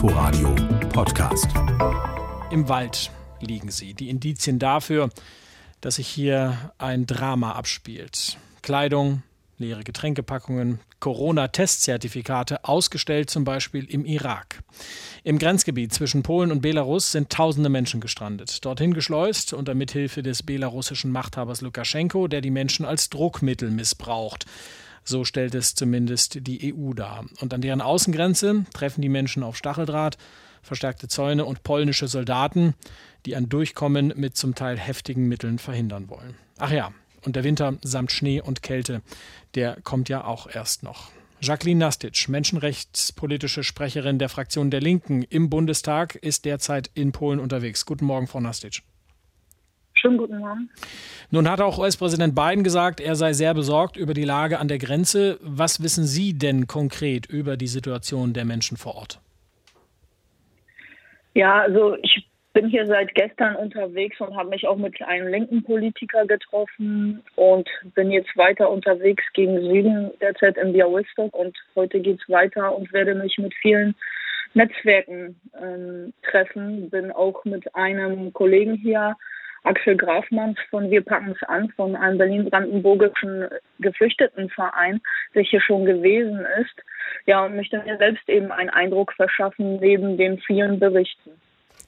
Inforadio Podcast. Im Wald liegen sie, die Indizien dafür, dass sich hier ein Drama abspielt. Kleidung, leere Getränkepackungen, Corona-Testzertifikate, ausgestellt zum Beispiel im Irak. Im Grenzgebiet zwischen Polen und Belarus sind tausende Menschen gestrandet, dorthin geschleust unter Mithilfe des belarussischen Machthabers Lukaschenko, der die Menschen als Druckmittel missbraucht. So stellt es zumindest die EU dar. Und an deren Außengrenze treffen die Menschen auf Stacheldraht, verstärkte Zäune und polnische Soldaten, die ein Durchkommen mit zum Teil heftigen Mitteln verhindern wollen. Ach ja, und der Winter samt Schnee und Kälte, der kommt ja auch erst noch. Jacqueline Nastic, menschenrechtspolitische Sprecherin der Fraktion der Linken im Bundestag, ist derzeit in Polen unterwegs. Guten Morgen, Frau Nastic. Schönen guten Morgen. Nun hat auch US-Präsident Biden gesagt, er sei sehr besorgt über die Lage an der Grenze. Was wissen Sie denn konkret über die Situation der Menschen vor Ort? Ja, also ich bin hier seit gestern unterwegs und habe mich auch mit einem linken Politiker getroffen und bin jetzt weiter unterwegs gegen Süden derzeit in Białystok und heute geht es weiter und werde mich mit vielen Netzwerken ähm, treffen. Bin auch mit einem Kollegen hier, Axel Grafmanns von Wir packen es an, von einem berlin-brandenburgischen Geflüchtetenverein, der hier schon gewesen ist. Ja, und möchte mir selbst eben einen Eindruck verschaffen neben den vielen Berichten.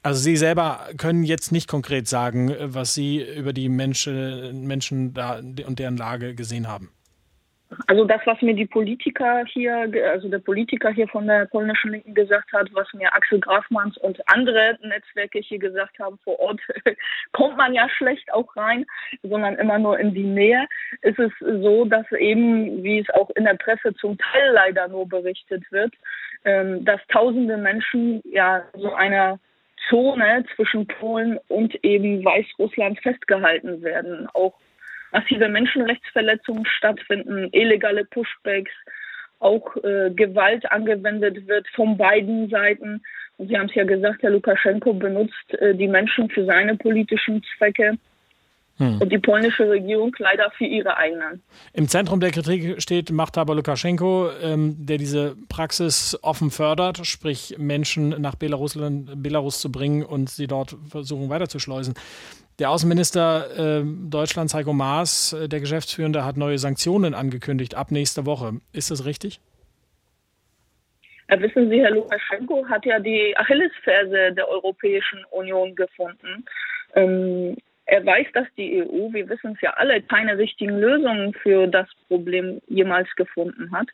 Also Sie selber können jetzt nicht konkret sagen, was Sie über die Menschen, Menschen da und deren Lage gesehen haben. Also das, was mir die Politiker hier, also der Politiker hier von der polnischen Linken gesagt hat, was mir Axel Grafmanns und andere Netzwerke hier gesagt haben, vor Ort kommt man ja schlecht auch rein, sondern immer nur in die Nähe, ist es so, dass eben, wie es auch in der Presse zum Teil leider nur berichtet wird, ähm, dass tausende Menschen ja so einer Zone zwischen Polen und eben Weißrussland festgehalten werden. Auch massive Menschenrechtsverletzungen stattfinden, illegale Pushbacks, auch äh, Gewalt angewendet wird von beiden Seiten. Und Sie haben es ja gesagt, Herr Lukaschenko benutzt äh, die Menschen für seine politischen Zwecke. Hm. Und die polnische Regierung leider für ihre eigenen. Im Zentrum der Kritik steht Machthaber Lukaschenko, ähm, der diese Praxis offen fördert, sprich Menschen nach Belarus, Belarus zu bringen und sie dort versuchen weiterzuschleusen. Der Außenminister äh, Deutschlands, Heiko Maas, äh, der Geschäftsführende, hat neue Sanktionen angekündigt ab nächster Woche. Ist das richtig? Ja, wissen Sie, Herr Lukaschenko hat ja die Achillesferse der Europäischen Union gefunden. Ähm, er weiß, dass die EU, wir wissen es ja alle, keine richtigen Lösungen für das Problem jemals gefunden hat.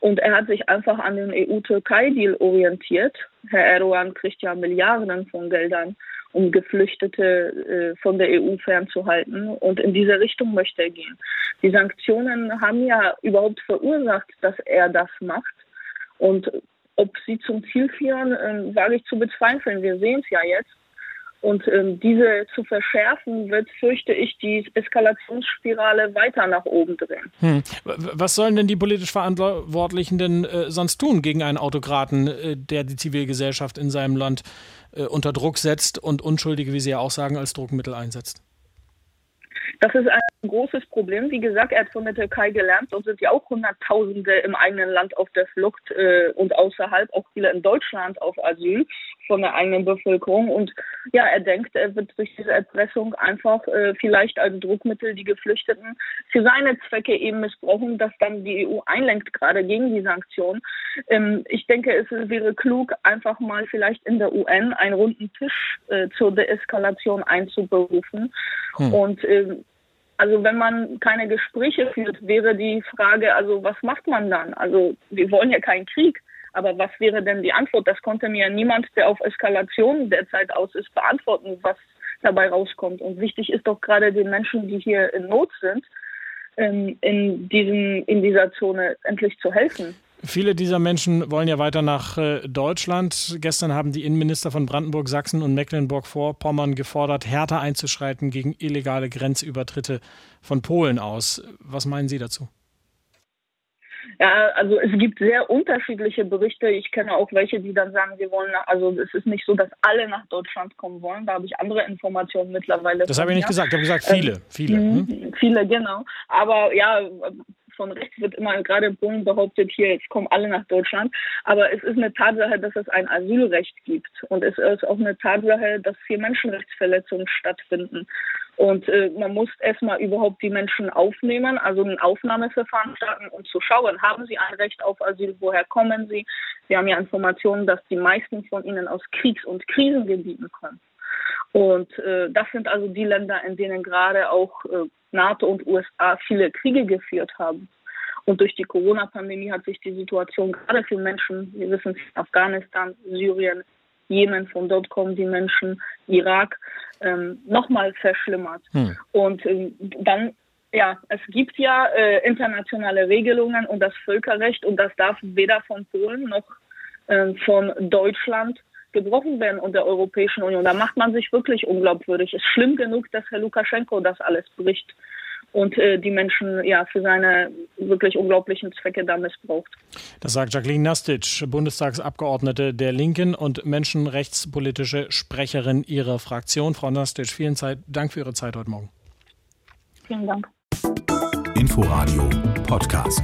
Und er hat sich einfach an den EU-Türkei-Deal orientiert. Herr Erdogan kriegt ja Milliarden von Geldern, um Geflüchtete äh, von der EU fernzuhalten. Und in diese Richtung möchte er gehen. Die Sanktionen haben ja überhaupt verursacht, dass er das macht. Und ob sie zum Ziel führen, äh, wage ich zu bezweifeln. Wir sehen es ja jetzt. Und ähm, diese zu verschärfen, wird, fürchte ich, die Eskalationsspirale weiter nach oben drehen. Hm. Was sollen denn die politisch Verantwortlichen denn äh, sonst tun gegen einen Autokraten, äh, der die Zivilgesellschaft in seinem Land äh, unter Druck setzt und Unschuldige, wie Sie ja auch sagen, als Druckmittel einsetzt? Das ist ein großes Problem. Wie gesagt, er hat von der Türkei gelernt. Dort sind ja auch Hunderttausende im eigenen Land auf der Flucht äh, und außerhalb, auch viele in Deutschland auf Asyl von der eigenen Bevölkerung. Und ja, er denkt, er wird durch diese Erpressung einfach äh, vielleicht als Druckmittel die Geflüchteten für seine Zwecke eben missbrauchen, dass dann die EU einlenkt, gerade gegen die Sanktionen. Ähm, ich denke, es wäre klug, einfach mal vielleicht in der UN einen runden Tisch äh, zur Deeskalation einzuberufen. Hm. Und äh, also wenn man keine Gespräche führt, wäre die Frage, also was macht man dann? Also wir wollen ja keinen Krieg. Aber was wäre denn die Antwort? Das konnte mir niemand, der auf Eskalation derzeit aus ist, beantworten, was dabei rauskommt. Und wichtig ist doch gerade den Menschen, die hier in Not sind, ähm, in, diesem, in dieser Zone endlich zu helfen. Viele dieser Menschen wollen ja weiter nach äh, Deutschland. Gestern haben die Innenminister von Brandenburg, Sachsen und Mecklenburg-Vorpommern gefordert, härter einzuschreiten gegen illegale Grenzübertritte von Polen aus. Was meinen Sie dazu? Ja, also es gibt sehr unterschiedliche Berichte. Ich kenne auch welche, die dann sagen, sie wollen, also es ist nicht so, dass alle nach Deutschland kommen wollen. Da habe ich andere Informationen mittlerweile. Das habe ich nicht gesagt. Ich habe gesagt, viele, ähm, viele. Hm? Viele, genau. Aber ja, von rechts wird immer gerade in Polen behauptet, hier, jetzt kommen alle nach Deutschland. Aber es ist eine Tatsache, dass es ein Asylrecht gibt. Und es ist auch eine Tatsache, dass hier Menschenrechtsverletzungen stattfinden. Und äh, man muss erstmal überhaupt die Menschen aufnehmen, also ein Aufnahmeverfahren starten und zu schauen, haben sie ein Recht auf Asyl, woher kommen sie? Wir haben ja Informationen, dass die meisten von ihnen aus Kriegs- und Krisengebieten kommen. Und äh, das sind also die Länder, in denen gerade auch äh, NATO und USA viele Kriege geführt haben. Und durch die Corona-Pandemie hat sich die Situation gerade für Menschen, wir wissen es, Afghanistan, Syrien, Jemen, von dort kommen die Menschen, Irak, ähm, nochmal verschlimmert. Hm. Und äh, dann, ja, es gibt ja äh, internationale Regelungen und das Völkerrecht und das darf weder von Polen noch äh, von Deutschland gebrochen werden und der Europäischen Union. Da macht man sich wirklich unglaubwürdig. Es ist schlimm genug, dass Herr Lukaschenko das alles bricht und äh, die Menschen ja für seine wirklich unglaublichen Zwecke da missbraucht. Das sagt Jacqueline Nastic, Bundestagsabgeordnete der Linken und menschenrechtspolitische Sprecherin ihrer Fraktion. Frau Nastic, vielen Dank für Ihre Zeit heute Morgen. Vielen Dank. Inforadio Podcast.